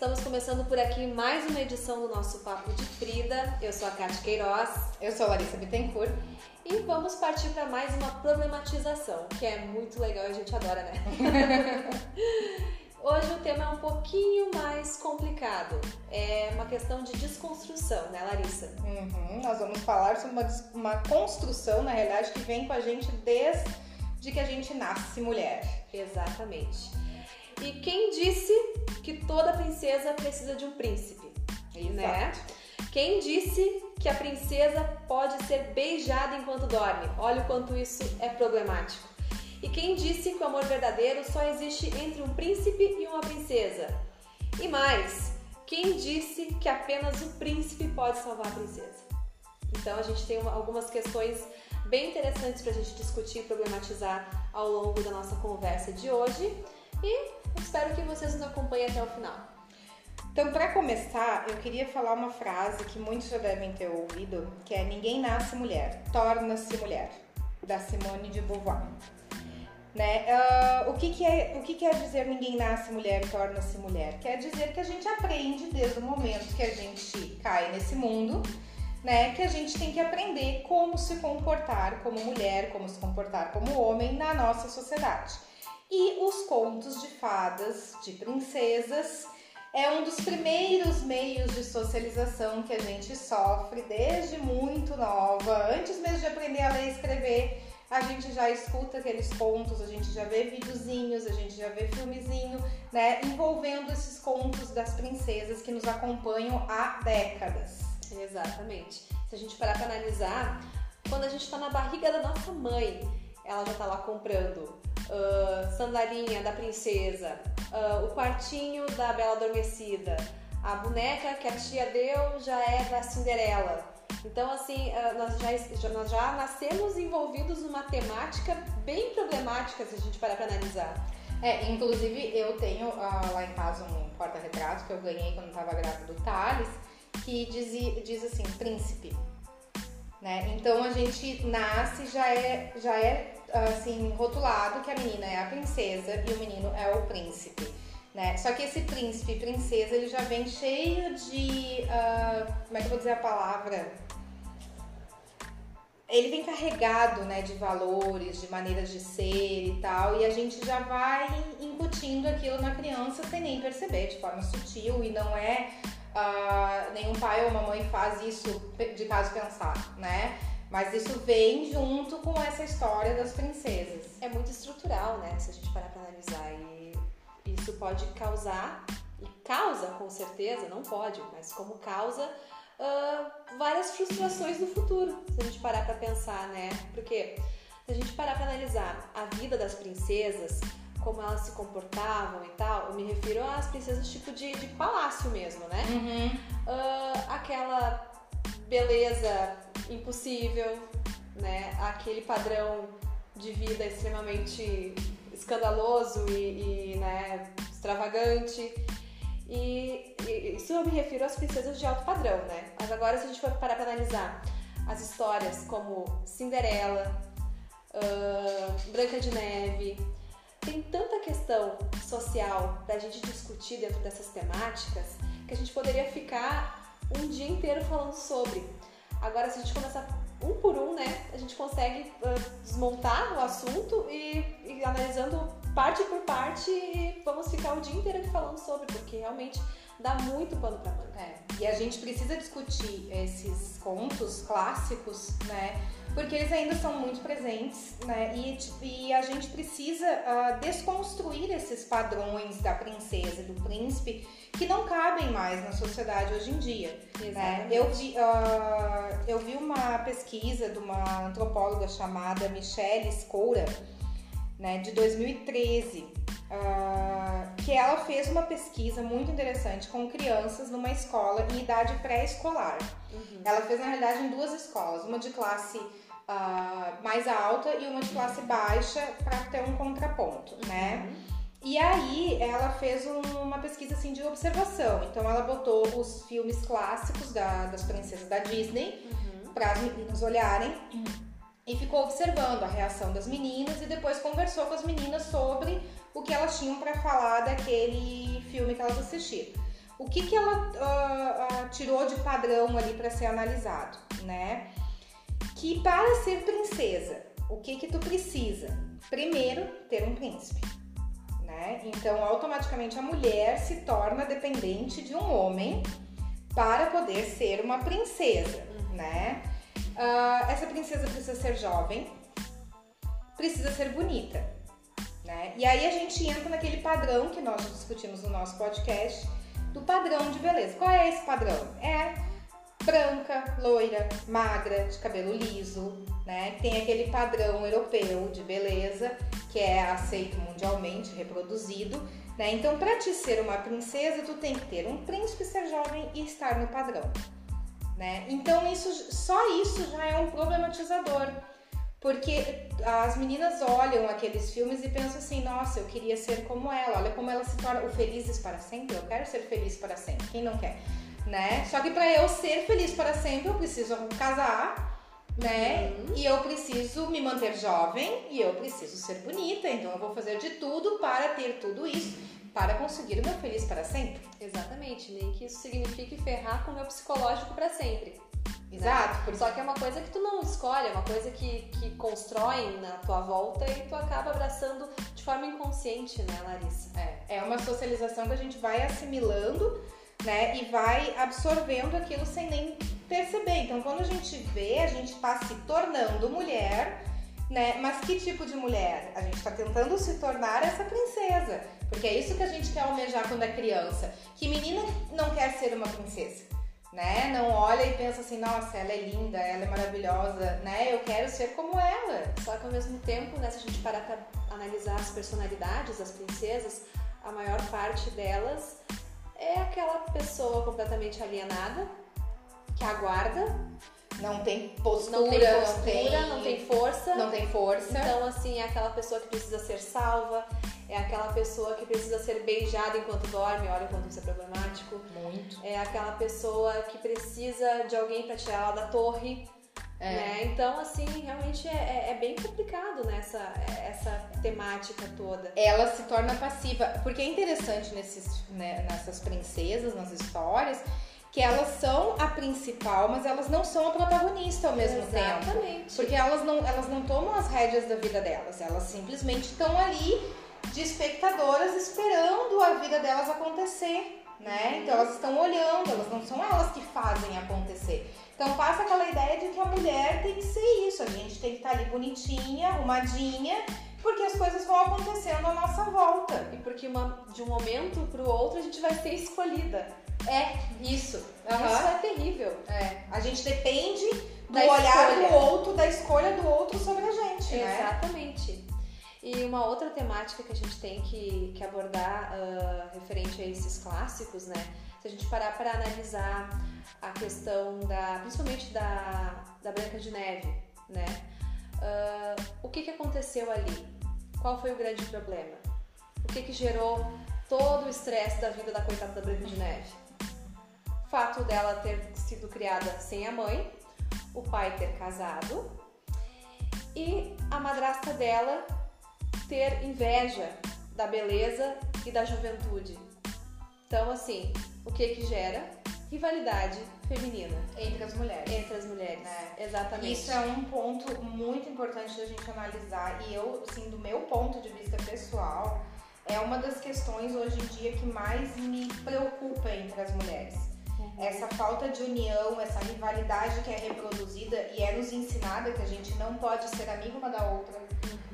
Estamos começando por aqui mais uma edição do nosso Papo de Frida. Eu sou a Cátia Queiroz. Eu sou a Larissa Bittencourt. E vamos partir para mais uma problematização, que é muito legal e a gente adora, né? Hoje o tema é um pouquinho mais complicado. É uma questão de desconstrução, né, Larissa? Uhum. Nós vamos falar sobre uma, uma construção, na realidade, que vem com a gente desde que a gente nasce mulher. Exatamente. E quem disse que toda princesa precisa de um príncipe? Exato. Né? Quem disse que a princesa pode ser beijada enquanto dorme? Olha o quanto isso é problemático. E quem disse que o amor verdadeiro só existe entre um príncipe e uma princesa? E mais, quem disse que apenas o príncipe pode salvar a princesa? Então a gente tem uma, algumas questões bem interessantes para a gente discutir e problematizar ao longo da nossa conversa de hoje. E espero que vocês nos acompanhem até o final. Então, para começar, eu queria falar uma frase que muitos já devem ter ouvido, que é ninguém nasce mulher, torna-se mulher, da Simone de Beauvoir. Né? Uh, o, que, que, é, o que quer dizer ninguém nasce mulher, torna-se mulher? Quer dizer que a gente aprende desde o momento que a gente cai nesse mundo, né? Que a gente tem que aprender como se comportar como mulher, como se comportar como homem na nossa sociedade. E os contos de fadas, de princesas, é um dos primeiros meios de socialização que a gente sofre desde muito nova. Antes mesmo de aprender a ler e escrever, a gente já escuta aqueles contos, a gente já vê videozinhos, a gente já vê filmezinho, né, envolvendo esses contos das princesas que nos acompanham há décadas. Exatamente. Se a gente parar para analisar, quando a gente está na barriga da nossa mãe, ela já está lá comprando uh, sandalinha da princesa, uh, o quartinho da Bela Adormecida, a boneca que a tia deu já é da Cinderela. Então, assim, uh, nós, já, nós já nascemos envolvidos numa temática bem problemática se a gente parar para analisar. É, inclusive eu tenho uh, lá em casa um porta-retrato que eu ganhei quando estava grávida do Thales, que diz, diz assim, príncipe. Né? Então a gente nasce já é já é assim rotulado que a menina é a princesa e o menino é o príncipe. Né? Só que esse príncipe e princesa ele já vem cheio de uh, como é que eu vou dizer a palavra? Ele vem carregado né, de valores, de maneiras de ser e tal, e a gente já vai incutindo aquilo na criança sem nem perceber, de forma sutil, e não é uh, nenhum pai ou mamãe faz isso de caso pensar, né? Mas isso vem junto com essa história das princesas. É muito estrutural, né? Se a gente parar pra analisar. E isso pode causar, e causa com certeza, não pode, mas como causa uh, várias frustrações no futuro. Se a gente parar pra pensar, né? Porque se a gente parar pra analisar a vida das princesas, como elas se comportavam e tal, eu me refiro às princesas tipo de, de palácio mesmo, né? Uhum. Uh, aquela beleza impossível, né? Aquele padrão de vida extremamente escandaloso e, e né, extravagante. E, e, isso eu me refiro às princesas de alto padrão, né? Mas agora se a gente for parar para analisar as histórias como Cinderela, uh, Branca de Neve, tem tanta questão social para a gente discutir dentro dessas temáticas que a gente poderia ficar um dia inteiro falando sobre. Agora, se a gente começar um por um, né, a gente consegue uh, desmontar o assunto e, e analisando parte por parte e vamos ficar o dia inteiro aqui falando sobre, porque realmente dá muito pano para manga. É, e a gente precisa discutir esses contos clássicos, né? Porque eles ainda são muito presentes, né? E, e a gente precisa uh, desconstruir esses padrões da princesa e do príncipe que não cabem mais na sociedade hoje em dia. Né? Eu, vi, uh, eu vi uma pesquisa de uma antropóloga chamada Michelle Scoura, né, de 2013, uh, que ela fez uma pesquisa muito interessante com crianças numa escola em idade pré-escolar. Uhum. Ela fez, na realidade, em duas escolas, uma de classe uh, mais alta e uma de classe baixa, para ter um contraponto, né? uhum. né? E aí ela fez uma pesquisa assim de observação. Então ela botou os filmes clássicos da, das princesas da Disney uhum. para as meninas olharem e ficou observando a reação das meninas e depois conversou com as meninas sobre o que elas tinham para falar daquele filme que elas assistiram. o que, que ela uh, uh, tirou de padrão ali para ser analisado, né? Que para ser princesa, o que que tu precisa? Primeiro, ter um príncipe, né? Então, automaticamente a mulher se torna dependente de um homem para poder ser uma princesa, né? Uh, essa princesa precisa ser jovem, precisa ser bonita, né? E aí a gente entra naquele padrão que nós discutimos no nosso podcast do padrão de beleza. Qual é esse padrão? É branca, loira, magra, de cabelo liso, né? Tem aquele padrão europeu de beleza que é aceito mundialmente, reproduzido, né? Então, para te ser uma princesa, tu tem que ter um príncipe, ser jovem e estar no padrão, né? Então, isso só isso já é um problematizador. Porque as meninas olham aqueles filmes e pensam assim: nossa, eu queria ser como ela, olha como ela se torna o felizes para sempre. Eu quero ser feliz para sempre. Quem não quer? Né? Só que para eu ser feliz para sempre, eu preciso casar, né? Uhum. E eu preciso me manter jovem e eu preciso ser bonita. Então eu vou fazer de tudo para ter tudo isso, para conseguir o meu feliz para sempre. Exatamente, nem que isso signifique ferrar com o meu psicológico para sempre. Exato. Né? Só que é uma coisa que tu não escolhe, é uma coisa que, que constrói na tua volta e tu acaba abraçando de forma inconsciente, né, Larissa? É, é uma socialização que a gente vai assimilando, né, e vai absorvendo aquilo sem nem perceber. Então, quando a gente vê, a gente está se tornando mulher, né? Mas que tipo de mulher? A gente está tentando se tornar essa princesa, porque é isso que a gente quer almejar quando é criança. Que menina não quer ser uma princesa? né? Não olha e pensa assim, nossa, ela é linda, ela é maravilhosa, né? Eu quero ser como ela. Só que ao mesmo tempo, né, se a gente parar pra analisar as personalidades das princesas, a maior parte delas é aquela pessoa completamente alienada, que aguarda. Não tem postura, não tem, postura, não tem, não tem força. Não tem força. Então, assim, é aquela pessoa que precisa ser salva, é aquela pessoa que precisa ser beijada enquanto dorme, olha quanto isso é problemático. Muito. É aquela pessoa que precisa de alguém para tirar ela da torre. É. Né? Então, assim, realmente é, é, é bem complicado nessa essa temática toda. Ela se torna passiva, porque é interessante nesses, né, nessas princesas, nas histórias, que elas são a principal, mas elas não são a protagonista ao mesmo Exatamente. tempo. Exatamente. Porque elas não, elas não tomam as rédeas da vida delas, elas simplesmente estão ali de espectadoras esperando a vida delas acontecer, né? Então elas estão olhando, elas não são elas que fazem acontecer. Então passa aquela ideia de que a mulher tem que ser isso, a gente tem que estar ali bonitinha, arrumadinha, porque as coisas vão acontecendo à nossa volta. E porque uma, de um momento para o outro a gente vai ser escolhida. É, isso. Uhum. Isso é terrível. É. A gente depende do da olhar escolha. do outro, da escolha do outro sobre a gente, né? Exatamente. E uma outra temática que a gente tem que, que abordar uh, referente a esses clássicos, né? Se a gente parar para analisar a questão da, principalmente da, da Branca de Neve, né? Uh, o que, que aconteceu ali? Qual foi o grande problema? O que, que gerou todo o estresse da vida da coitada da Branca de Neve? Fato dela ter sido criada sem a mãe, o pai ter casado e a madrasta dela ter inveja da beleza e da juventude. Então, assim, o que que gera? Rivalidade feminina. Entre as mulheres. Entre as mulheres. É. Exatamente. Isso é um ponto muito importante da gente analisar. E eu, assim, do meu ponto de vista pessoal, é uma das questões hoje em dia que mais me preocupa entre as mulheres. Uhum. Essa falta de união, essa rivalidade que é reproduzida e é nos ensinada que a gente não pode ser amigo uma da outra,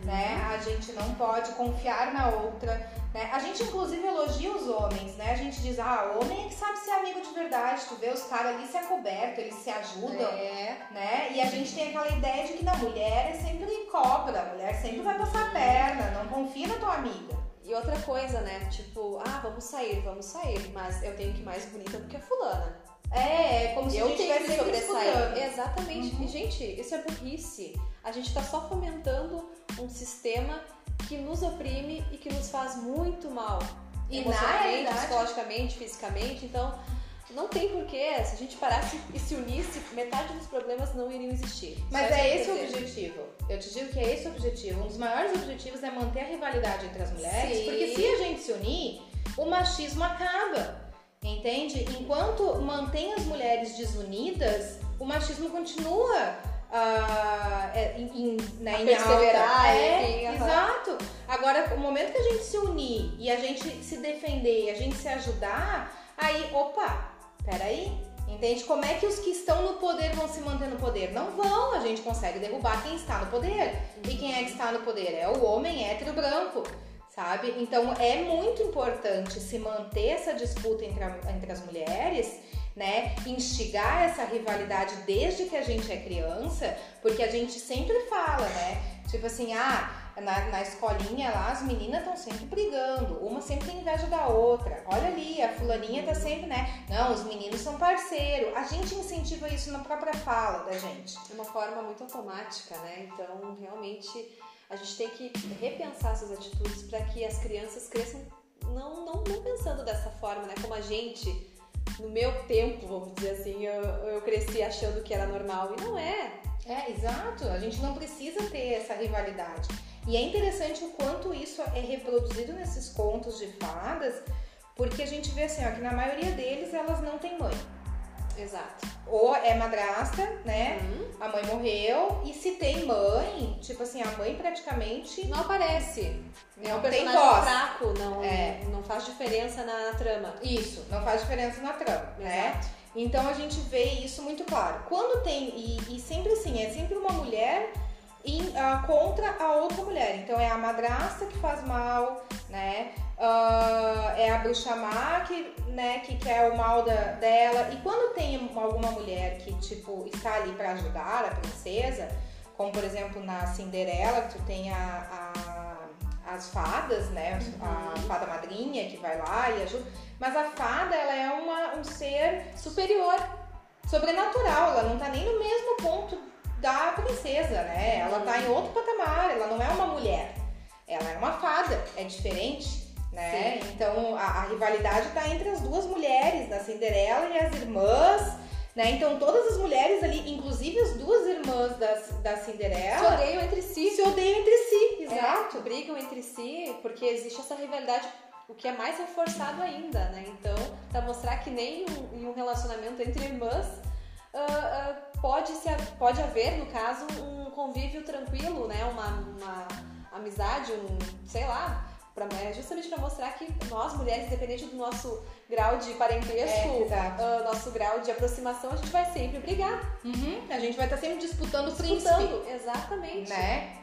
né? A gente não pode confiar na outra, né? A gente inclusive elogia os homens, né? A gente diz, ah, homem é que sabe ser amigo de verdade, tu vê os caras ali se acobertam, eles se ajudam, é. né? E a gente tem aquela ideia de que na mulher é sempre cobra, a mulher sempre vai passar a perna, não confia na tua amiga. E outra coisa, né? Tipo, ah, vamos sair, vamos sair, mas eu tenho que ir mais bonita do que a fulana. É, é como se eu a gente tenho que sobressair. Exatamente. Uhum. E, gente, isso é burrice. A gente tá só fomentando um sistema que nos oprime e que nos faz muito mal. E emocionalmente, psicologicamente, fisicamente. Então, não tem porquê. Se a gente parasse e se unisse, metade dos problemas não iriam existir. Mas é esse o objetivo. Eu te digo que é esse o objetivo. Um dos maiores objetivos é manter a rivalidade entre as mulheres, Sim. porque se a gente se unir, o machismo acaba. Entende? Enquanto mantém as mulheres desunidas, o machismo continua uh, em, né, em é, enfim, exato. Agora, o momento que a gente se unir e a gente se defender, a gente se ajudar, aí, opa, peraí, Entende? Como é que os que estão no poder vão se manter no poder? Não vão, a gente consegue derrubar quem está no poder. E quem é que está no poder? É o homem hétero branco, sabe? Então é muito importante se manter essa disputa entre, a, entre as mulheres né? Instigar essa rivalidade desde que a gente é criança, porque a gente sempre fala, né? Tipo assim, ah, na, na escolinha lá as meninas estão sempre brigando, uma sempre tem inveja da outra. Olha ali, a fulaninha tá sempre, né? Não, os meninos são parceiro. A gente incentiva isso na própria fala da gente. De uma forma muito automática, né? Então, realmente, a gente tem que repensar essas atitudes para que as crianças cresçam não, não, não pensando dessa forma, né? Como a gente no meu tempo, vamos dizer assim, eu, eu cresci achando que era normal e não é. É, exato. A gente não precisa ter essa rivalidade. E é interessante o quanto isso é reproduzido nesses contos de fadas, porque a gente vê assim, ó, que na maioria deles elas não têm mãe. Exato. Ou é madrasta, né? Uhum. A mãe morreu. E se tem mãe, tipo assim, a mãe praticamente. Não aparece. É um personagem fraco, não, é. não faz diferença na, na, trama. Isso, não faz diferença na trama, né? Exato. né? Então a gente vê isso muito claro. Quando tem, e, e sempre assim, é sempre uma mulher in, uh, contra a outra mulher. Então é a madrasta que faz mal, né? Uh, é a bruxa má que, né, que quer o mal da, dela. E quando tem alguma mulher que, tipo, está ali para ajudar a princesa, como por exemplo na Cinderela, que tu tem a, a, as fadas, né? Uhum. A fada madrinha que vai lá e ajuda. Mas a fada, ela é uma, um ser superior, sobrenatural. Ela não tá nem no mesmo ponto da princesa, né? Ela tá em outro patamar, ela não é uma mulher. Ela é uma fada, é diferente né? Sim. Então a, a rivalidade está entre as duas mulheres, da Cinderela e as irmãs. Né? Então todas as mulheres ali, inclusive as duas irmãs da, da Cinderela, se odeiam entre si. Se odeiam entre si, é, exato. É, brigam entre si porque existe essa rivalidade, o que é mais reforçado ainda, né? Então, para mostrar que nem um, em um relacionamento entre irmãs uh, uh, pode, se, pode haver, no caso, um convívio tranquilo, né? Uma, uma amizade, um, sei lá, Pra, é justamente para mostrar que nós, mulheres, independente do nosso grau de parentesco, é, uh, nosso grau de aproximação, a gente vai sempre brigar. Uhum. A gente vai estar sempre disputando, o príncipe. Exatamente. Né?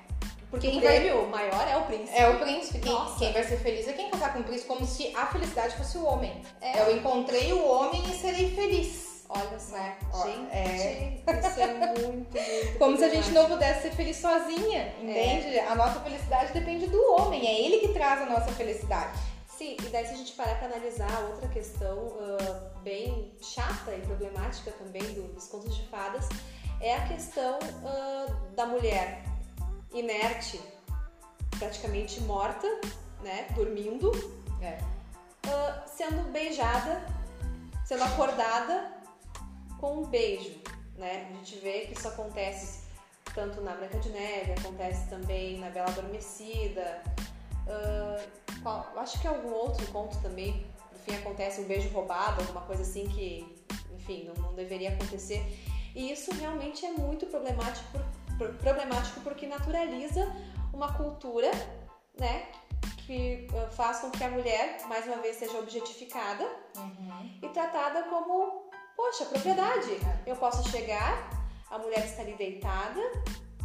Porque quem o prêmio vai... maior é o príncipe. É o príncipe. Quem, quem, vai ser feliz é quem casar com o príncipe, como se a felicidade fosse o homem. É. Eu encontrei o homem e serei feliz. Olha só. Né? Gente, é... isso é muito, muito Como se a gente não pudesse ser feliz sozinha, entende? É. A nossa felicidade depende do homem, é ele que traz a nossa felicidade. Sim, e daí se a gente parar para analisar outra questão uh, bem chata e problemática também do, dos contos de fadas, é a questão uh, da mulher inerte, praticamente morta, né, dormindo, é. uh, sendo beijada, sendo acordada com um beijo, né? A gente vê que isso acontece tanto na Branca de Neve, acontece também na Bela Adormecida. Uh, qual, acho que algum outro conto também, no fim acontece um beijo roubado, alguma coisa assim que, enfim, não, não deveria acontecer. E isso realmente é muito problemático, por, problemático porque naturaliza uma cultura, né, que faz com que a mulher, mais uma vez, seja objetificada uhum. e tratada como Poxa, propriedade. Eu posso chegar, a mulher está ali deitada,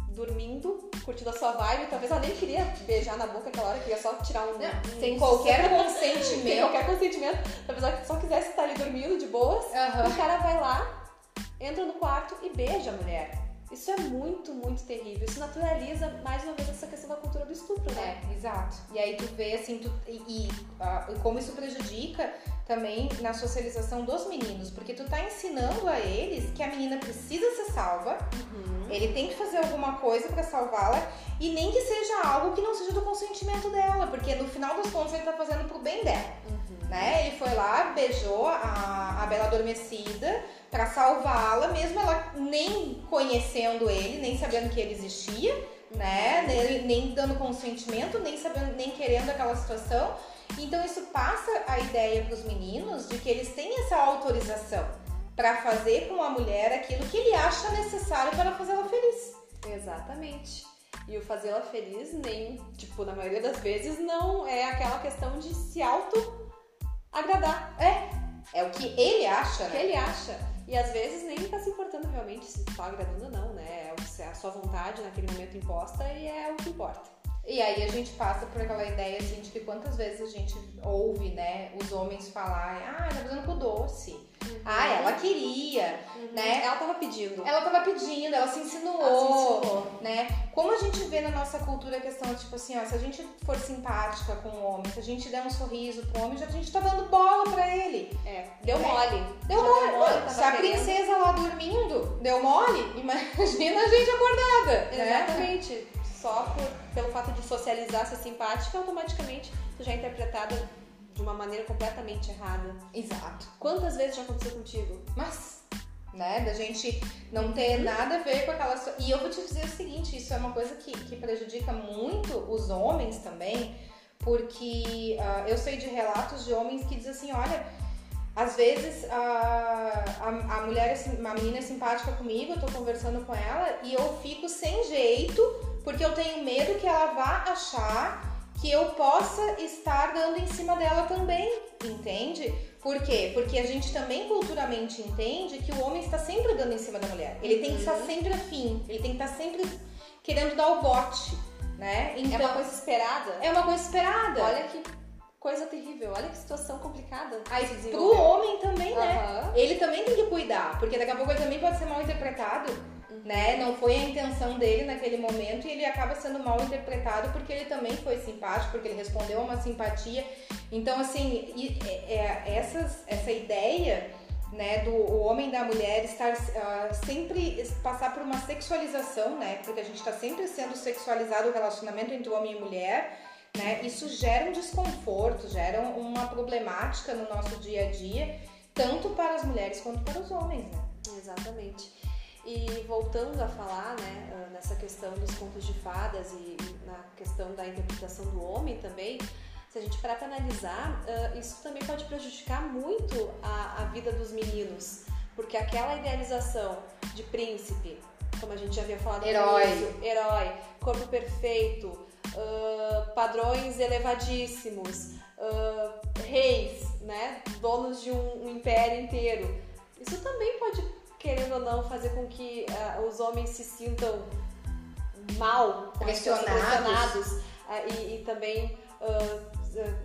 dormindo, curtindo a sua vibe. Talvez ela nem queria beijar na boca aquela hora, queria só tirar um. um sem qualquer consentimento. sem qualquer consentimento. Talvez ela só quisesse estar ali dormindo de boas. Uhum. O cara vai lá, entra no quarto e beija a mulher. Isso é muito, muito terrível. Isso naturaliza mais uma vez essa questão da cultura do estupro, né? É, exato. E aí tu vê assim, tu, e, e, uh, e como isso prejudica também na socialização dos meninos, porque tu tá ensinando a eles que a menina precisa ser salva, uhum. ele tem que fazer alguma coisa para salvá-la e nem que seja algo que não seja do consentimento dela, porque no final dos contos ele tá fazendo pro bem dela, uhum. né? Ele foi lá, beijou a, a Bela Adormecida para salvá-la, mesmo ela nem conhecendo ele, nem sabendo que ele existia, né? Nem, nem dando consentimento, nem sabendo, nem querendo aquela situação. Então isso passa a ideia para os meninos de que eles têm essa autorização para fazer com a mulher aquilo que ele acha necessário para fazê-la feliz. Exatamente. E o fazê-la feliz nem, tipo, na maioria das vezes não é aquela questão de se auto agradar. É, é o que ele acha, O que né? ele acha. E às vezes nem tá se importando realmente se tá agradando ou não, né? É a sua vontade naquele momento imposta e é o que importa. E aí a gente passa por aquela ideia assim, de que quantas vezes a gente ouve, né, os homens falarem, ah, tá fazendo com doce. Ah, ela queria, né? Ela tava pedindo. Ela tava pedindo, ela se insinuou, Ela se insinuou. né? Como a gente vê na nossa cultura a questão, tipo assim, ó, se a gente for simpática com o homem, se a gente der um sorriso pro homem, já a gente tá dando bola pra ele. É, deu É. mole. Deu mole. tava se a princesa lá dormindo deu mole, imagina a gente acordada, né? Só por, pelo fato de socializar, ser simpática, automaticamente tu já é interpretada de uma maneira completamente errada. Exato. Quantas vezes já aconteceu contigo? Mas, né, da gente não ter nada a ver com aquela. so- E eu vou te dizer o seguinte: isso é uma coisa que, que prejudica muito os homens também, porque ah, eu sei de relatos de homens que dizem assim: olha. Às vezes a, a, a mulher, é uma menina é simpática comigo, eu tô conversando com ela e eu fico sem jeito porque eu tenho medo que ela vá achar que eu possa estar dando em cima dela também, entende? Por quê? Porque a gente também culturalmente entende que o homem está sempre dando em cima da mulher. Ele tem que estar Uhum. sempre afim, ele tem que estar sempre querendo dar o bote, né? É Então uma coisa esperada. é uma coisa esperada. Olha que coisa terrível. Olha que situação complicada. Aí pro homem também, né? Aham. Ele também tem que cuidar, porque daqui a pouco ele também pode ser mal interpretado, né? Não foi a intenção dele naquele momento e ele acaba sendo mal interpretado porque ele também foi simpático, porque ele respondeu a uma simpatia. Então, assim, e- é- é- essas, essa ideia, né, do o homem da mulher estar ah, sempre passar por uma sexualização, né? Porque a gente está sempre sendo sexualizado o relacionamento entre homem e mulher. Né? Isso gera um desconforto, gera uma problemática no nosso dia a dia, tanto para as mulheres quanto para os homens, né? Exatamente. E voltando a falar, né, ah, nessa questão dos contos de fadas e na questão da interpretação do homem também, se a gente parar para analisar, ah, isso também pode prejudicar muito a, a vida dos meninos, porque aquela idealização de príncipe, como a gente já havia falado Herói. início, herói, corpo perfeito, ah, padrões elevadíssimos, ah, reis, né, donos de um, um império inteiro. Isso também pode, querendo ou não, fazer com que ah, os homens se sintam mal, Pressionados. pressionados ah, e, e também ah,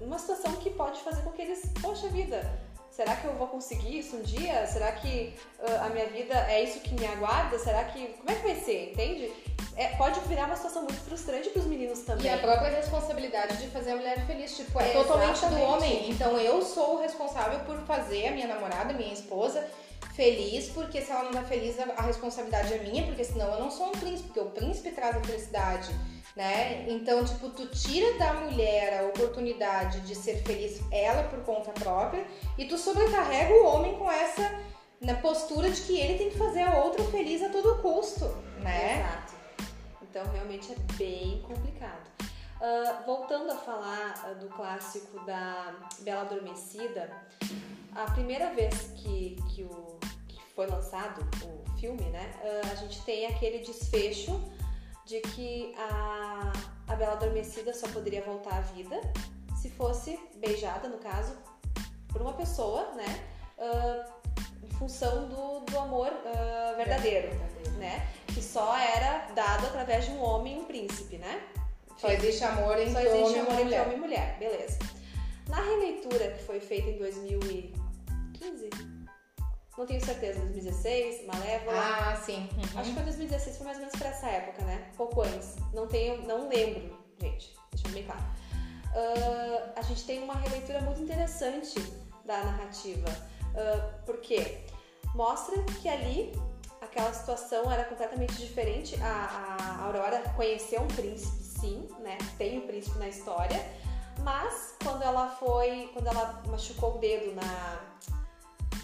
uma situação que pode fazer com que eles, poxa vida, será que eu vou conseguir isso um dia? Será que a minha vida é isso que me aguarda? Será que como é que vai ser? Entende? É, pode virar uma situação muito frustrante para os meninos também. E a própria responsabilidade de fazer a mulher feliz, tipo, é totalmente do homem. Então eu sou o responsável por fazer a minha namorada, minha esposa, feliz, porque se ela não tá feliz, a responsabilidade é minha, porque senão eu não sou um príncipe, porque o príncipe traz a felicidade, né? Então, tipo, tu tira da mulher a oportunidade de ser feliz ela por conta própria e tu sobrecarrega o homem com essa na postura de que ele tem que fazer a outra feliz a todo custo, né? Exato. Então realmente é bem complicado. Ah, voltando a falar ah, do clássico da Bela Adormecida, a primeira vez que, que, o, foi lançado o filme, né, ah, a gente tem aquele desfecho de que a, a Bela Adormecida só poderia voltar à vida se fosse beijada, no caso, por uma pessoa, né, ah, em função do, do amor ah, verdadeiro né? Que só era dado através de um homem e um príncipe, né? Só existe amor entre Só existe homem amor entre mulher. homem e mulher, beleza. Na releitura que foi feita em 2015, não tenho certeza, 2016, Malévola. Ah, sim. Uhum. Acho que foi 2016, foi mais ou menos pra essa época, né? Pouco antes. Não tenho, não lembro, gente. Deixa eu bem claro. Ah, a gente tem uma releitura muito interessante da narrativa. Ah, porque mostra que ali aquela situação era completamente diferente. A, a Aurora conheceu um príncipe, sim, né? Tem um príncipe na história. Mas quando ela foi. Quando ela machucou o dedo na.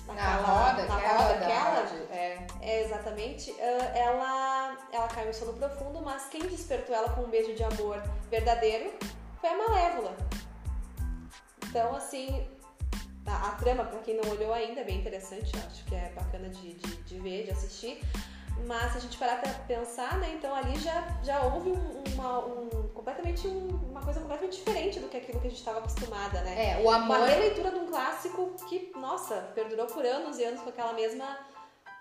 Na roda, na roda da- aquela, É. é, exatamente. Ah, ela, ela caiu em sono profundo, mas quem despertou ela com um beijo de amor verdadeiro foi a Malévola. Então, assim, a, a trama, pra quem não olhou ainda, é bem interessante, acho que é bacana de, de, de ver, de assistir. Mas se a gente parar pra pensar, né, então ali já, já houve um, uma, um, completamente um, uma coisa completamente diferente do que aquilo que a gente estava acostumada, né? É, o amor. Uma releitura de um clássico que, nossa, perdurou por anos e anos com aquela mesma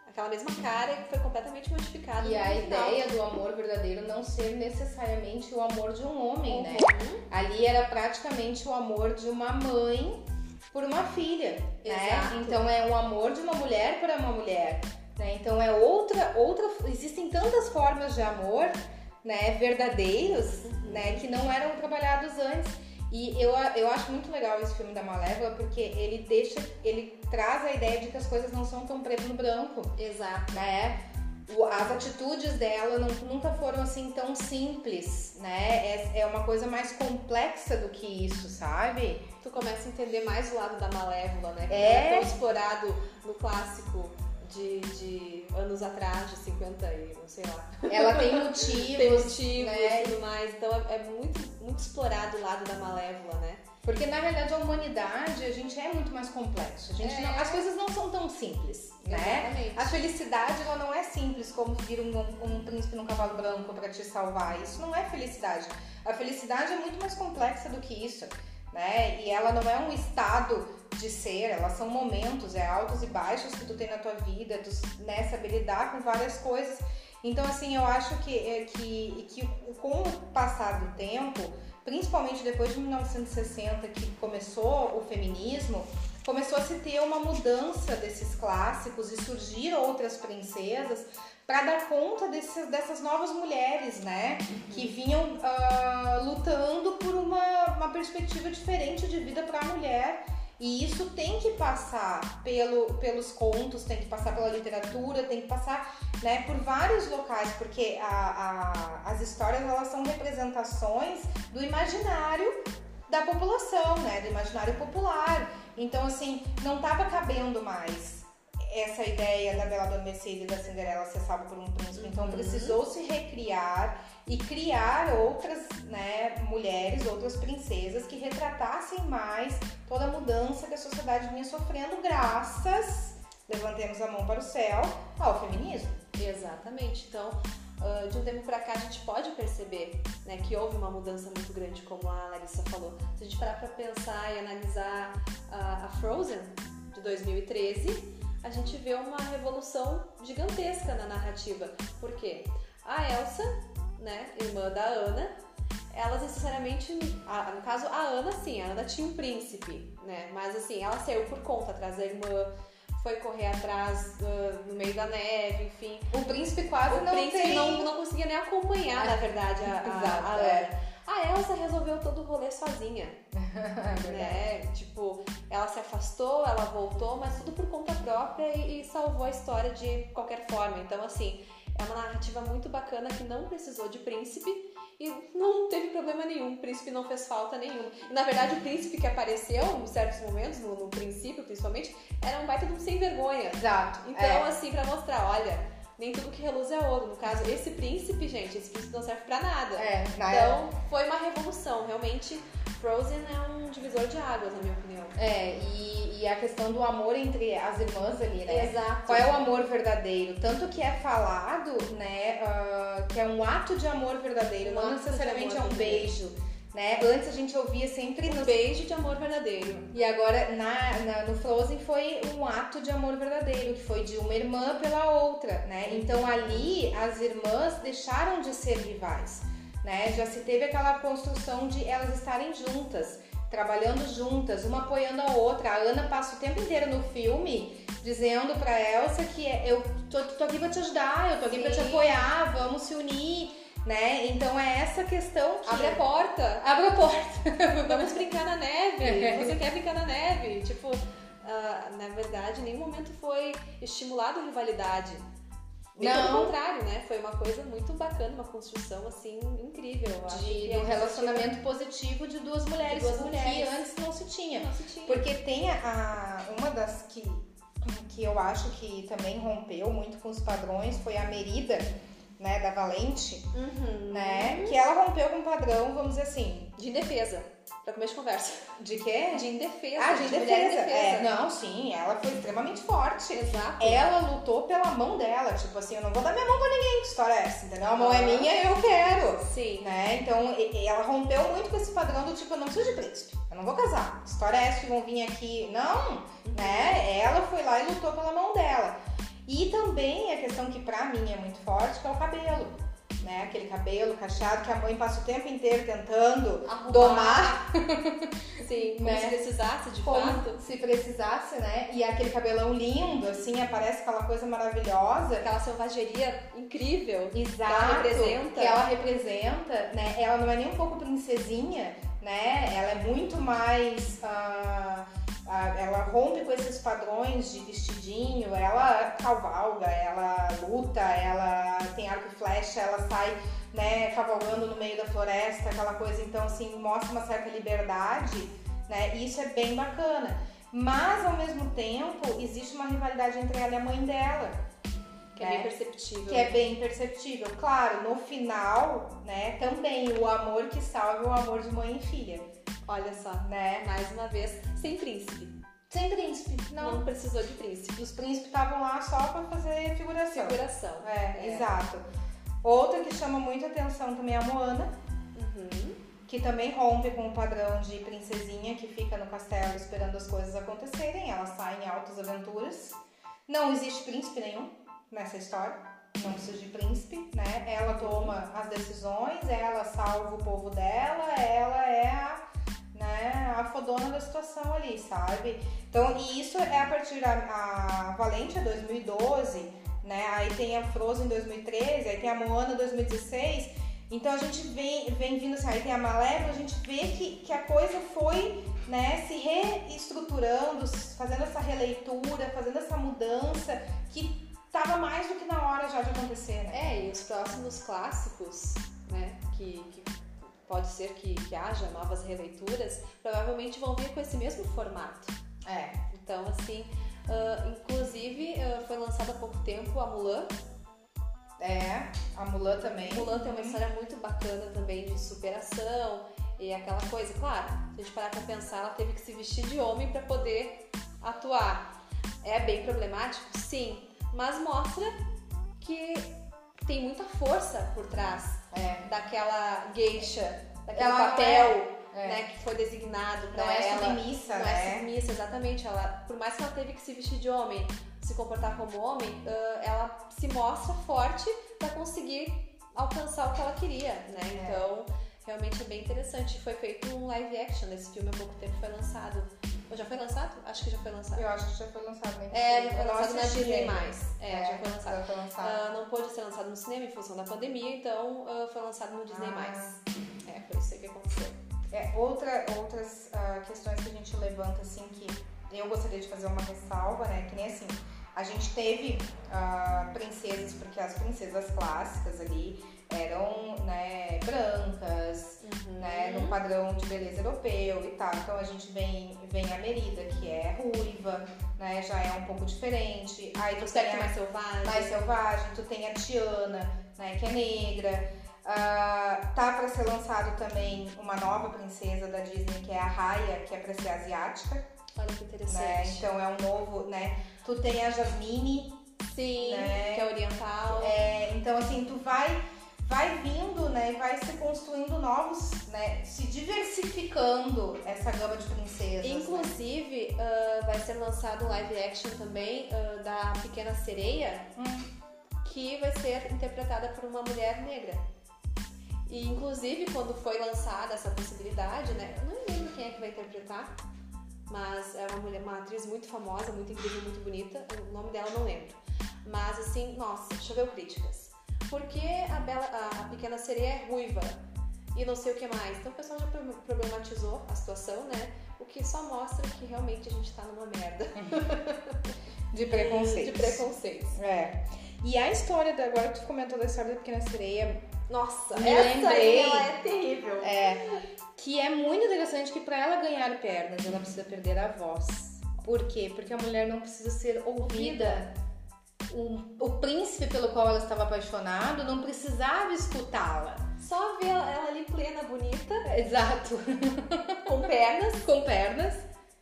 aquela mesma cara que foi completamente modificada. E a ideia do amor verdadeiro não ser necessariamente o amor de um homem, né? Uhum. Ali era praticamente o amor de uma mãe por uma filha, né? Exato. Então é o amor de uma mulher para uma mulher, né? Então é outra outra existem tantas formas de amor, né, verdadeiros, né, que não eram trabalhados antes. E eu, eu acho muito legal esse filme da Malévola porque ele deixa, ele traz a ideia de que as coisas não são tão preto no branco, Exato. né? As atitudes dela não- nunca foram assim tão simples, né? É, é uma coisa mais complexa do que isso, sabe? Tu começa a entender mais o lado da Malévola, né? Que É. é tão explorado no clássico de, de anos atrás, de 50 e não sei lá. Ela tem motivos, Tem motivos né? e tudo mais. Então é, é muito, muito explorado o lado da Malévola, né? Porque na verdade a humanidade, a gente é muito mais complexo. A gente É. não- as coisas não são tão simples, né? Exatamente. A felicidade ela não é simples como vir um, um príncipe num cavalo branco para te salvar. Isso não é felicidade. A felicidade é muito mais complexa do que isso, né? E ela não é um estado de ser, elas são momentos, é altos e baixos que tu tem na tua vida, tu né, saber lidar com várias coisas. Então, assim, eu acho que, é, que, que com o passar do tempo, principalmente depois de 1960, que começou o feminismo, começou a se ter uma mudança desses clássicos e surgir outras princesas para dar conta dessas novas mulheres, né? Que vinham ah, lutando por uma, uma perspectiva diferente de vida para a mulher. E isso tem que passar pelo, pelos contos, tem que passar pela literatura, tem que passar né, por vários locais, porque a- a- as histórias elas são representações do imaginário da população, né, do imaginário popular. Então, assim, não tava cabendo mais essa ideia da Bela Adormecida e da Cinderela ser salva por um príncipe. Então, Uhum. precisou se recriar e criar outras né, mulheres, outras princesas que retratassem mais toda a mudança que a sociedade vinha sofrendo graças, levantemos a mão para o céu, ao feminismo. Exatamente. Então, ah, de um tempo pra cá, a gente pode perceber né, que houve uma mudança muito grande, como a Larissa falou. Se a gente parar pra pensar e analisar a, a Frozen, de 2013, a gente vê uma revolução gigantesca na narrativa. Por quê? A Elsa, né, irmã da Ana, elas necessariamente, a- no caso a Ana sim, a Ana tinha um príncipe, né, mas assim, ela saiu por conta atrás da irmã, foi correr atrás ah, no meio da neve, enfim. O príncipe quase O não príncipe tem... não, não conseguia nem acompanhar, na verdade, a, a, Exato, a Ana. é. A Elsa resolveu todo o rolê sozinha, É né? Tipo, ela se afastou, ela voltou, mas tudo por conta própria e, e salvou a história de qualquer forma. Então, assim, é uma narrativa muito bacana que não precisou de príncipe e não teve problema nenhum. O príncipe não fez falta nenhuma. E, na verdade, o príncipe que apareceu em certos momentos, no, no princípio principalmente, era um baita de um sem vergonha. Exato. Então, é. assim, pra mostrar, olha, nem tudo que reluz é ouro. No caso, esse príncipe, gente, esse príncipe não serve pra nada. É, na Então, foi uma revolução. Realmente, Frozen é um divisor de águas, na minha opinião. É, e, e a questão do amor entre as irmãs ali, né? Exato. Qual é o amor verdadeiro? Tanto que é falado, né, ah, que é um ato de amor verdadeiro, Um não necessariamente é um verdadeiro. beijo, né? Antes a gente ouvia sempre Um nos beijo de amor verdadeiro. E agora na, na- no Frozen foi um ato de amor verdadeiro, que foi de uma irmã pela outra, né? Então ali as irmãs deixaram de ser rivais, né? Já se teve aquela construção de elas estarem juntas, trabalhando juntas, uma apoiando a outra. A Ana passa o tempo inteiro no filme dizendo pra Elsa que é, eu tô, tô aqui pra te ajudar, eu tô aqui pra te apoiar, vamos se unir, né? Então é essa questão que Abre a porta. abre a porta. Vamos brincar na neve. Você quer brincar na neve? Tipo, ah, na verdade, em nenhum momento foi estimulado rivalidade. Bem Não. Pelo contrário, né? Foi uma coisa muito bacana, uma construção, assim, incrível. De, do é relacionamento positivo de duas mulheres, De duas mulheres. que antes não se tinha. Não se tinha. Porque tem a, a- uma das que, que eu acho que também rompeu muito com os padrões foi a Merida, né, da Valente, Uhum. né, que ela rompeu com um padrão, vamos dizer assim, De indefesa. Pra começo de conversa. de quê? De indefesa. Ah, de defesa. indefesa. É, não, sim, ela foi extremamente forte. Exato. Ela lutou pela mão dela, tipo assim, eu não vou dar minha mão pra ninguém, que história é essa, entendeu? A mão é minha, eu quero. Sim. Né? Então, ela rompeu muito com esse padrão do tipo, eu não preciso de príncipe, eu não vou casar. História é essa que vão vir aqui. Não, né? Ela foi lá e lutou pela mão dela. E também a questão que pra mim é muito forte, que é o cabelo. Né? Aquele cabelo cacheado que a mãe passa o tempo inteiro tentando Arrumar. domar, Sim, como Né? se precisasse, de como fato. se precisasse, né? E aquele cabelão lindo, assim, aparece aquela coisa maravilhosa. Aquela selvageria incrível. Exato. ela representa. Que ela representa, né? Ela não é nem um pouco princesinha, né? Ela é muito mais. ah, ela rompe com esses padrões de vestidinho, ela cavalga, ela luta, ela tem arco e flecha, ela sai né, cavalgando no meio da floresta, aquela coisa, então assim, mostra uma certa liberdade, né? E isso é bem bacana. Mas ao mesmo tempo, existe uma rivalidade entre ela e a mãe dela Que é, É. bem perceptível. que é bem perceptível. Claro, no final, né, também o amor que salva é o amor de mãe e filha, Olha só. né? Mais uma vez, sem príncipe. Sem príncipe, Não, não. precisou de príncipe. Os príncipes estavam lá só pra fazer figuração. Figuração. É, É. exato. Outra que chama muita atenção também é a Moana, Uhum. que também rompe com o padrão de princesinha que fica no castelo esperando as coisas acontecerem. Ela sai em altas aventuras. Não existe príncipe nenhum nessa história. Não precisa de príncipe, né? Ela toma as decisões, ela salva o povo dela, ela é a, né, a fodona da situação ali, sabe? Então, e isso é a partir da a Valente é 2012, né? Aí tem a Frozen 2013, aí tem a Moana 2016. Então a gente vem, vem vindo assim, aí tem a Malévola, a gente vê que, que a coisa foi né, se reestruturando, fazendo essa releitura, fazendo essa mudança que tava mais do que na hora já de acontecer, né? É, e os próximos clássicos, né, que, que pode ser que, que haja novas releituras, provavelmente vão vir com esse mesmo formato. É. Então, assim, ah, inclusive ah, foi lançado há pouco tempo a Mulan. É, a Mulan também. Mulan tem uma história muito bacana também de superação e aquela coisa. Claro, se a gente parar pra pensar, ela teve que se vestir de homem para poder atuar. É bem problemático? Sim, mas mostra que tem muita força por trás É. daquela geisha, daquele Ela papel é. né, que foi designado pra Não é ela. submissa, não né? é submissa, exatamente. Ela, por mais que ela teve que se vestir de homem, se comportar como homem, ah, ela se mostra forte pra conseguir alcançar o que ela queria, né? É. Então, realmente é bem interessante. Foi feito um live action desse filme há pouco tempo, foi lançado. Ou já foi lançado? Acho que já foi lançado. Eu acho que já foi lançado, né? É, já foi Eu lançado na Disney+. ainda. É, já foi lançado. Já foi lançado. Ah, não pôde ser lançado no cinema em função da pandemia, então ah, foi lançado no Disney+. Ah. É, foi isso aí que aconteceu. É, outra, outras ah, questões que a gente levanta, assim, que eu gostaria de fazer uma ressalva, né? Que nem assim, a gente teve ah, princesas, porque as princesas clássicas ali eram, né, brancas, né, no padrão de beleza europeu e tal. Então a gente vem, vem a Merida, que é ruiva, né, já é um pouco diferente. Aí tu tem a mais selvagem. mais selvagem, tu tem a Tiana, né, que é negra. Ah, tá para ser lançado também uma nova princesa da Disney, que é a Raya, que é para ser asiática, Olha que interessante. né? Então é um novo, né? Tu tem a Jasmine, Sim, né? que é oriental. é, então assim, tu vai vai vindo, né, e vai se construindo novos, né, se diversificando essa gama de princesas. né? Inclusive, ah, vai ser lançado um live action também ah, da Pequena Sereia, Hum. que vai ser interpretada por uma mulher negra. E inclusive quando foi lançada essa possibilidade, né? Eu não lembro quem é que vai interpretar, mas é uma mulher, uma atriz muito famosa, muito incrível, muito bonita. O nome dela eu não lembro. Mas assim, nossa, choveu críticas. Porque a, Bela, a, a Pequena Sereia é ruiva e não sei o que mais. Então o pessoal já pro- problematizou a situação, né? O que só mostra que realmente a gente tá numa merda de preconceito. de preconceitos. É. E a história da agora que tu comentou da história da Pequena Sereia, Nossa, Me essa lembrei. ela é terrível. É, que é muito interessante que para ela ganhar pernas, ela precisa perder a voz. Por quê? Porque a mulher não precisa ser ouvida. O, o príncipe pelo qual ela estava apaixonada não precisava escutá-la. Só ver ela, ela ali plena, bonita, Exato. com pernas Com pernas.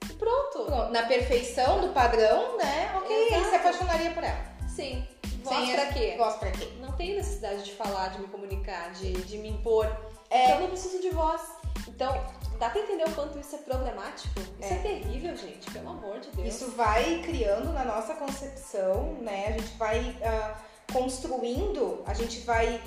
e pronto. Pronto, na perfeição do padrão, né? Ok, ele se apaixonaria por ela. Sim. Voz Sem pra quê? Voz pra quê? Não tenho necessidade de falar, de me comunicar, de, de me impor. É. Então eu não preciso de voz. Então, dá pra entender o quanto isso é problemático? Isso é, É. terrível, gente. Pelo amor de Deus. Isso vai criando na nossa concepção, né? A gente vai ah, construindo, a gente vai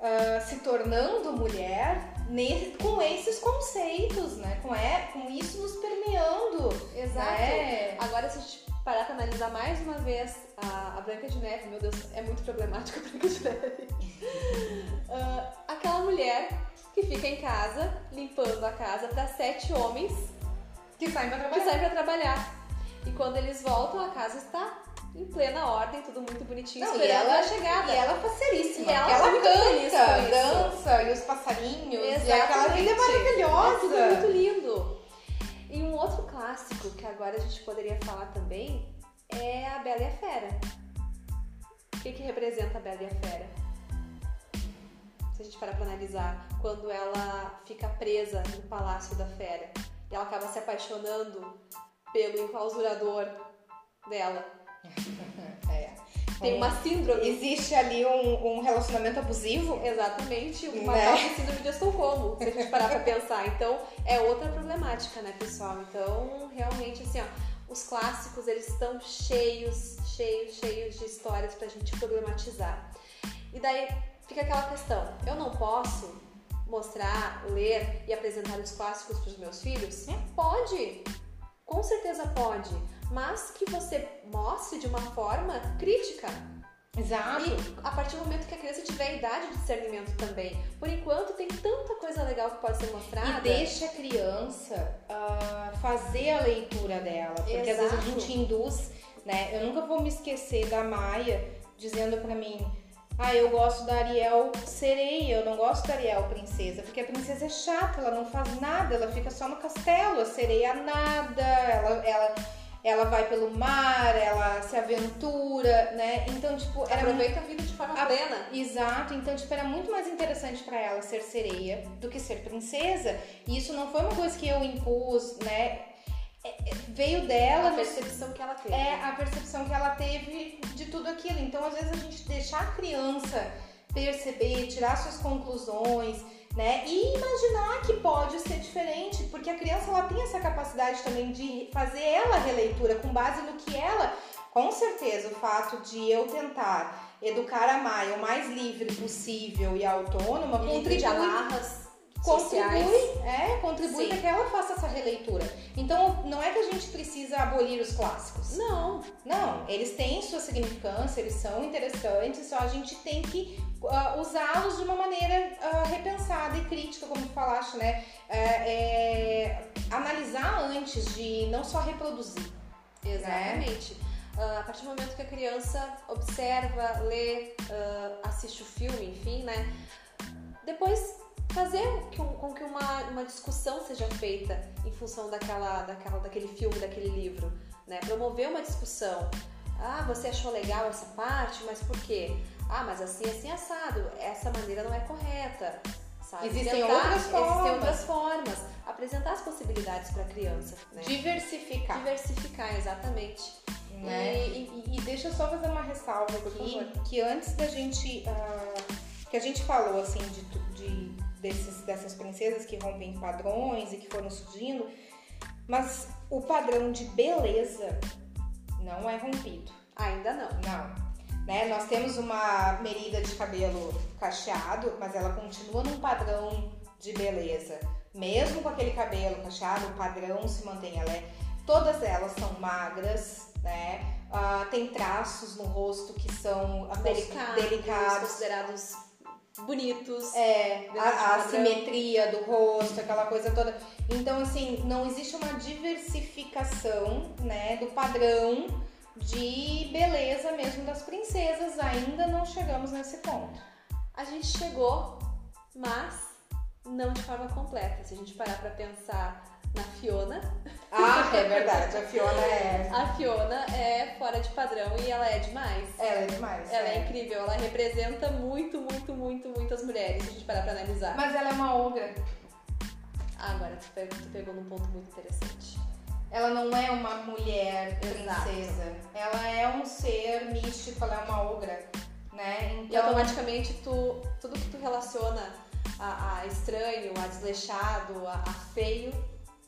ah, se tornando mulher nesse- com esses conceitos, né? Com, é, com isso nos permeando. Exato. né? Agora, se a gente parar pra analisar mais uma vez a, a Branca de Neve, meu Deus, é muito problemático a Branca de Neve. Ah, aquela mulher que fica em casa, limpando a casa pra sete homens Que saem que trabalhar. saem pra trabalhar. E quando eles voltam, a casa está em plena ordem, tudo muito bonitinho, Não, e esperando ela, a chegada. e ela é faceiríssima. E ela ela canta, dança, e os passarinhos, e aquela vida Exatamente. É tudo maravilhosa. muito lindo. E um outro clássico que agora a gente poderia falar também é a Bela e a Fera. O que, que representa a Bela e a Fera? Se a gente parar pra analisar, quando ela fica presa no Palácio da Fera e ela acaba se apaixonando pelo enclausurador dela. É. Tem uma síndrome. Existe ali um, um relacionamento abusivo. Exatamente, uma Né? tal de síndrome de Estocolmo, se a gente parar pra pensar. Então, é outra problemática, né, pessoal? Então, realmente, assim, ó, os clássicos, eles estão cheios, cheios, cheios de histórias pra gente problematizar. E daí, fica aquela questão, eu não posso mostrar, ler e apresentar os clássicos pros meus filhos? Pode, com certeza pode, mas que você mostre de uma forma crítica, Exato. e a partir do momento que a criança tiver a idade de discernimento também. Por enquanto, tem tanta coisa legal que pode ser mostrada. E deixa a criança ah, fazer a leitura dela. Porque às vezes a Exato. gente induz, né? Eu nunca vou me esquecer da Maia dizendo pra mim. Ah, eu gosto da Ariel sereia, eu não gosto da Ariel princesa, porque a princesa é chata, ela não faz nada, ela fica só no castelo, a sereia nada, ela, ela, ela vai pelo mar, ela se aventura, né? Então, tipo, era Aproveita a vida de forma A- plena. Exato, então tipo, era muito mais interessante pra ela ser sereia do que ser princesa. E isso não foi uma coisa que eu impus, né? É- é- veio dela, A percepção que ela teve. é a percepção que ela teve de tudo aquilo. Então, às vezes, a gente deixar a criança perceber, tirar suas conclusões, né? E imaginar que pode ser diferente, porque a criança ela tem essa capacidade também de fazer ela a releitura com base no que ela, com certeza, o fato de eu tentar educar a Maia o mais livre possível e autônoma Livre contribui de amarras sociais. contribui, é, contribui para que ela faça essa releitura. Então, não é que a gente precisa abolir os clássicos. Não, Não, eles têm sua significância, eles são interessantes, só a gente tem que ah, usá-los de uma maneira ah, repensada e crítica, como tu falaste, né? É, é, analisar antes de não só reproduzir. exatamente. Ah, a partir do momento que a criança observa, lê, assiste o filme, enfim, né? Depois fazer com que uma, uma discussão seja feita em função daquela, daquela, daquele filme, daquele livro, né? Promover uma discussão. Ah, você achou legal essa parte, mas por quê? Ah, mas assim, assim, assado. Essa maneira não é correta. Sabe? Existem Tentar- outras Existem formas. outras formas. Apresentar as possibilidades para a criança, né? Diversificar. Diversificar, exatamente. né? E, e- e deixa eu só fazer uma ressalva Por favor. que antes da gente. ah, que a gente falou assim de, de- desses, dessas princesas que rompem padrões e que foram surgindo, mas o padrão de beleza não é rompido. Ainda não. Não. Né? Nós temos uma Merida de cabelo cacheado, mas ela continua num padrão de beleza. Mesmo com aquele cabelo cacheado, o padrão se mantém. Ela é, todas elas são magras, né? Ah, tem traços no rosto que são Delicados, delicados. considerados bonitos. É, a, a simetria do rosto, aquela coisa toda. Então, assim, não existe uma diversificação, né, do padrão de beleza mesmo das princesas. Ainda não chegamos nesse ponto. A gente chegou, mas não de forma completa. Se a gente parar pra pensar na Fiona. Ah, é verdade. A Fiona é. A Fiona é fora de padrão e ela é demais. Ela é demais. Ela é, incrível, ela representa muito, muito, muito, muitas mulheres, se a gente parar pra analisar. Mas ela é uma ogra. Ah, agora tu pegou, tu pegou num ponto muito interessante. Ela não é uma mulher Exato. princesa. Ela é um ser místico, ela é uma ogra. Né? E Então, automaticamente tu, tudo que tu relaciona a, a estranho, a desleixado, a, a feio,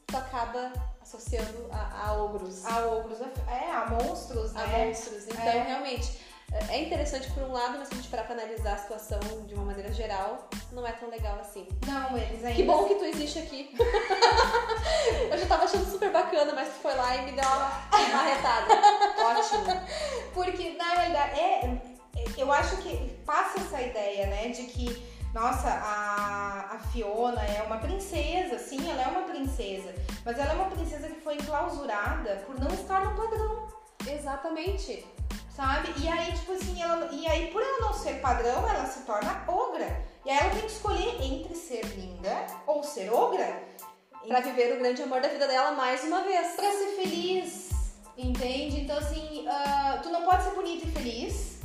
tu acaba associando a, a ogros, a, a ogros, é, a monstros, né? monstros. Então, É. realmente, é é interessante por um lado, mas se a gente parar pra analisar a situação de uma maneira geral, não é tão legal assim. Não, eles ainda. Que bom que tu existe aqui. Eu já tava achando super bacana, mas tu foi lá e me deu uma marretada. Ótimo. Porque, na realidade, é, é- eu acho que passa essa ideia, né, de que, nossa, a, a Fiona é uma princesa, sim, ela é uma princesa, mas ela é uma princesa que foi enclausurada por não estar no padrão, Exatamente. sabe? E aí, tipo assim, ela, e aí, por ela não ser padrão, ela se torna ogra. E aí ela tem que escolher entre ser linda ou ser ogra. Pra viver o grande amor da vida dela mais uma vez. Pra ser feliz, entende? Então, assim, ah, tu não pode ser bonita e feliz,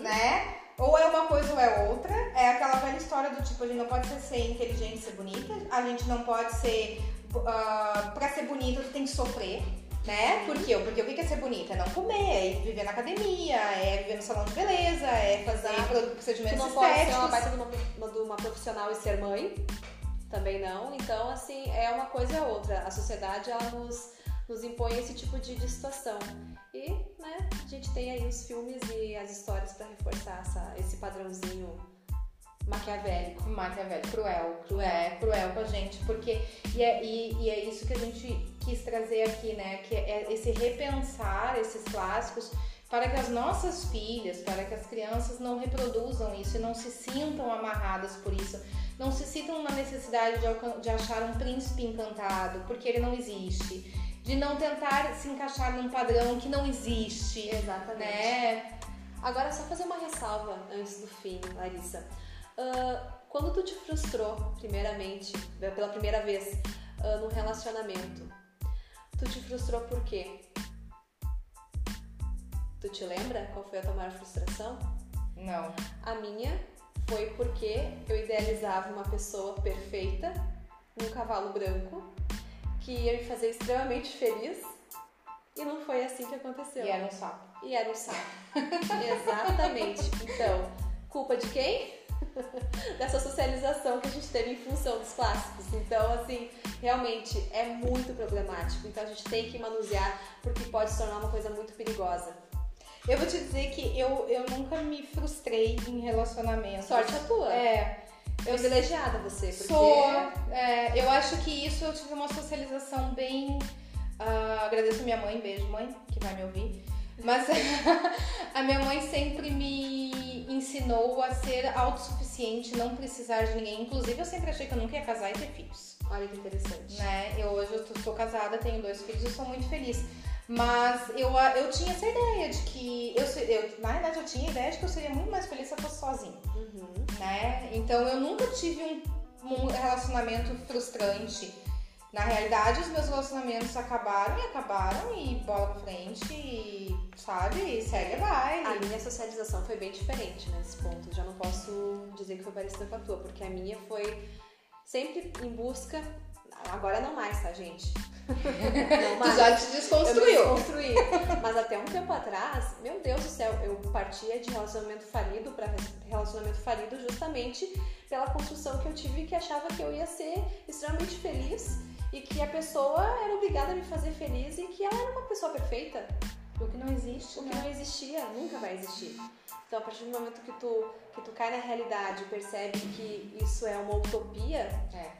né? Ou é uma coisa ou é outra. É aquela velha história do tipo, a gente não pode ser, ser inteligente e ser bonita. A gente não pode ser. Uh, pra ser bonita, tu tem que sofrer. Né? Por quê? Porque o que é ser bonita? É não comer, é viver na academia, é viver no salão de beleza, é fazer Exato. pro- Tu procedimentos não pode ser uma baita de uma, de uma profissional e ser mãe. Também não. Então, assim, é uma coisa ou outra. A sociedade, ela nos, nos impõe esse tipo de, de situação. E, né, a gente tem aí os filmes e as histórias pra reforçar essa, esse padrãozinho maquiavélico. Maquiavel, cruel, cruel, é, cruel com a gente, porque e é, e, e é isso que a gente quis trazer aqui, né? Que é esse repensar esses clássicos para que as nossas filhas, para que as crianças não reproduzam isso e não se sintam amarradas por isso, não se sintam na necessidade de, de achar um príncipe encantado, porque ele não existe, de não tentar se encaixar num padrão que não existe, Exatamente. né? Agora, só fazer uma ressalva antes do fim, Larissa. Ah, quando tu te frustrou, primeiramente, pela primeira vez, ah, num relacionamento, tu te frustrou por quê? Tu te lembra qual foi a tua maior frustração? Não. A minha foi porque eu idealizava uma pessoa perfeita, num cavalo branco, que ia me fazer extremamente feliz. E não foi assim que aconteceu. E era um sapo. E era um sapo. Exatamente. Então, culpa de quem? Dessa socialização que a gente teve em função dos clássicos. Então, assim, realmente é muito problemático. Então a gente tem que manusear porque pode se tornar uma coisa muito perigosa. Eu vou te dizer que eu, eu nunca me frustrei em relacionamento. Sorte a tua. É. Eu Privilegiada você, porque sou. é, eu acho que isso eu tive uma socialização bem. ah, agradeço a minha mãe, beijo, mãe, que vai me ouvir. Mas a minha mãe sempre me ensinou a ser autossuficiente, não precisar de ninguém. Inclusive, eu sempre achei que eu nunca ia casar e ter filhos. olha que interessante. né? Eu hoje eu tô, sou casada, tenho dois filhos e sou muito feliz. Mas eu, eu tinha essa ideia de que eu, eu na verdade eu tinha a ideia de que eu seria muito mais feliz se eu fosse sozinha, Uhum. né? Então eu nunca tive um, um relacionamento frustrante. Na realidade, os meus relacionamentos acabaram e acabaram e bola pra frente, e, sabe? E segue a baile. A minha socialização foi bem diferente nesse ponto. Já não posso dizer que foi parecida com a tua, porque a minha foi sempre em busca. Agora não mais, tá, gente? Não Tu já te Eu desconstruiu. me desconstruí. Mas até um tempo atrás, meu Deus do céu, eu partia de relacionamento falido para relacionamento falido justamente pela construção que eu tive que achava que eu ia ser extremamente feliz e que a pessoa era obrigada a me fazer feliz e que ela era uma pessoa perfeita, O que não existe, o que né? não existia, nunca vai existir. Então, a partir do momento que tu, que tu cai na realidade e percebe que isso é uma utopia, É.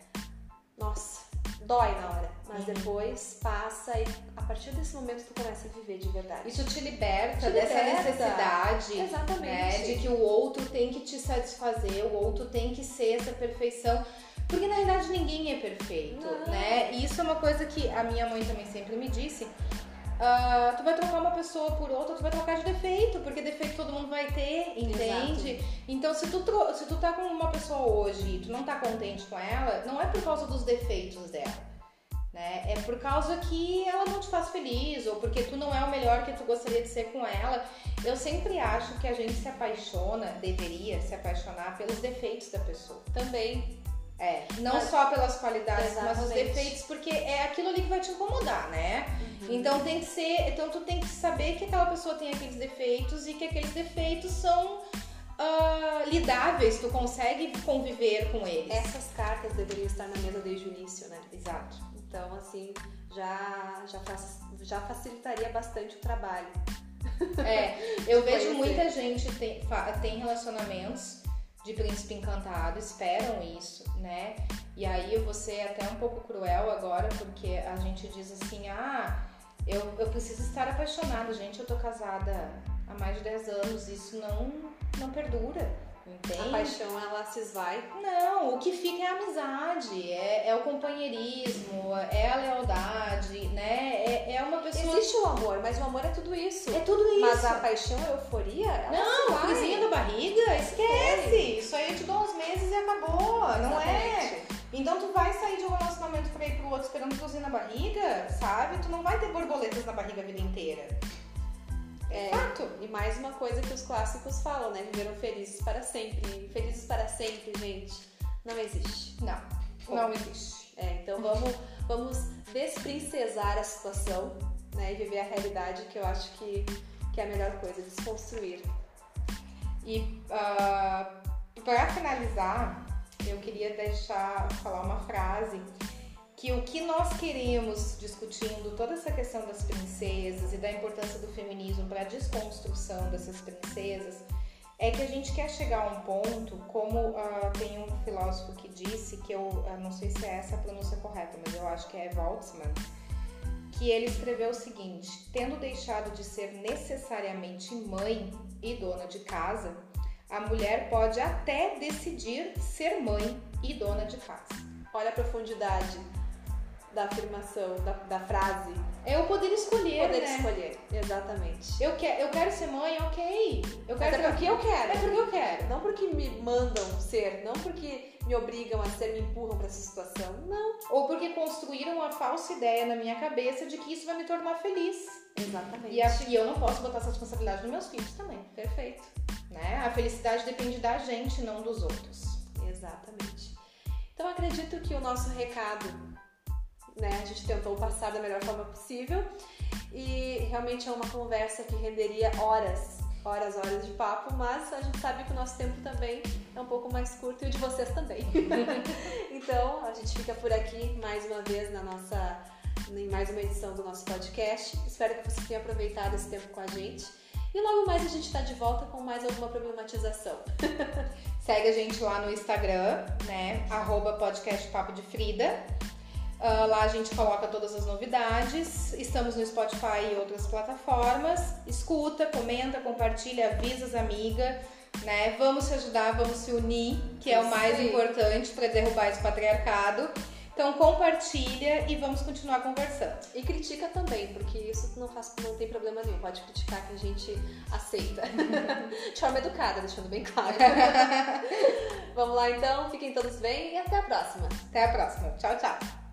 nossa, dói na hora. Mas depois passa e a partir desse momento tu começa a viver de verdade. Isso te liberta Te dessa liberta. necessidade Exatamente. né, de que o outro tem que te satisfazer, o outro tem que ser essa perfeição. Porque na verdade ninguém é perfeito, Não. né? E isso é uma coisa que a minha mãe também sempre me disse. Ah, tu vai trocar uma pessoa por outra, tu vai trocar de defeito, porque defeito todo mundo vai ter, entende? Então se tu, se tu tá com uma pessoa hoje e tu não tá contente com ela, não é por causa dos defeitos dela. Né? É por causa que ela não te faz feliz ou porque tu não é o melhor que tu gostaria de ser com ela. Eu sempre acho que a gente se apaixona, deveria se apaixonar pelos defeitos da pessoa. Também. É, não mas, só pelas qualidades, exatamente. mas os defeitos, porque é aquilo ali que vai te incomodar, né? Uhum. Então tem que ser, então tu tem que saber que aquela pessoa tem aqueles defeitos e que aqueles defeitos são uh, lidáveis, tu consegue conviver com eles. Essas cartas deveriam estar na mesa desde o início, né? Exato. Então, assim, já, já, faz, já facilitaria bastante o trabalho. É, eu vejo muita gente tem, tem relacionamentos de príncipe encantado, esperam isso, né? E aí eu vou ser até um pouco cruel agora, porque a gente diz assim, ah, eu, eu preciso estar apaixonada. Gente, eu tô casada há mais de 10 anos, isso não, não perdura. Entende? A paixão ela se esvai? Não, o que fica é a amizade, é, é o companheirismo, é a lealdade, né? É, é uma pessoa. Existe o amor, mas o amor é tudo isso. É tudo isso. Mas a paixão, a euforia, ela Não, coisinha da barriga, esquece. Isso aí eu te dou uns meses e acabou. Exatamente. Não é? Então tu vai sair de um relacionamento pra ir pro outro esperando cozinha na barriga, sabe? Tu não vai ter borboletas na barriga a vida inteira. É, Fato. E mais uma coisa que os clássicos falam, né? Viveram felizes para sempre. Felizes para sempre, gente, não existe. Não, não existe. É, então vamos, vamos desprincesar a situação, né? E viver a realidade, que eu acho que, que é a melhor coisa, desconstruir. E uh, para finalizar, eu queria deixar falar uma frase que o que nós queremos discutindo toda essa questão das princesas e da importância do feminismo para a desconstrução dessas princesas é que a gente quer chegar a um ponto, como uh, tem um filósofo que disse, que eu uh, não sei se é essa a pronúncia correta, mas eu acho que é Waltzman, que ele escreveu o seguinte: tendo deixado de ser necessariamente mãe e dona de casa, a mulher pode até decidir ser mãe e dona de casa. Olha a profundidade da afirmação, da, da frase. É o poder escolher, poder né? escolher, exatamente. Eu, que, eu quero ser mãe, ok. Eu quero Até porque eu quero. É porque eu quero. Não porque me mandam ser, não porque me obrigam a ser, me empurram para essa situação, não. Ou porque construíram uma falsa ideia na minha cabeça de que isso vai me tornar feliz. Exatamente. E, a, e eu não posso botar essa responsabilidade nos meus filhos também. Perfeito. Né? A felicidade depende da gente, não dos outros. Exatamente. Então acredito que o nosso recado né? A gente tentou passar da melhor forma possível e realmente é uma conversa que renderia horas, horas, horas de papo, mas a gente sabe que o nosso tempo também é um pouco mais curto e o de vocês também. então a gente fica por aqui mais uma vez na nossa em mais uma edição do nosso podcast. Espero que você tenha aproveitado esse tempo com a gente. E logo mais a gente está de volta com mais alguma problematização. Segue a gente lá no Instagram, né? Arroba podcast Papo de Frida. Uh, lá a gente coloca todas as novidades. Estamos no Spotify e outras plataformas. Escuta, comenta, compartilha, avisa as amigas, né? Vamos se ajudar, vamos se unir, que é o mais Sim. importante para derrubar esse patriarcado. Então compartilha e vamos continuar conversando. E critica também, porque isso não, faz, não tem problema nenhum. Pode criticar que a gente aceita. De forma educada, deixando bem claro. vamos lá então, fiquem todos bem e até a próxima. Até a próxima. Tchau, tchau.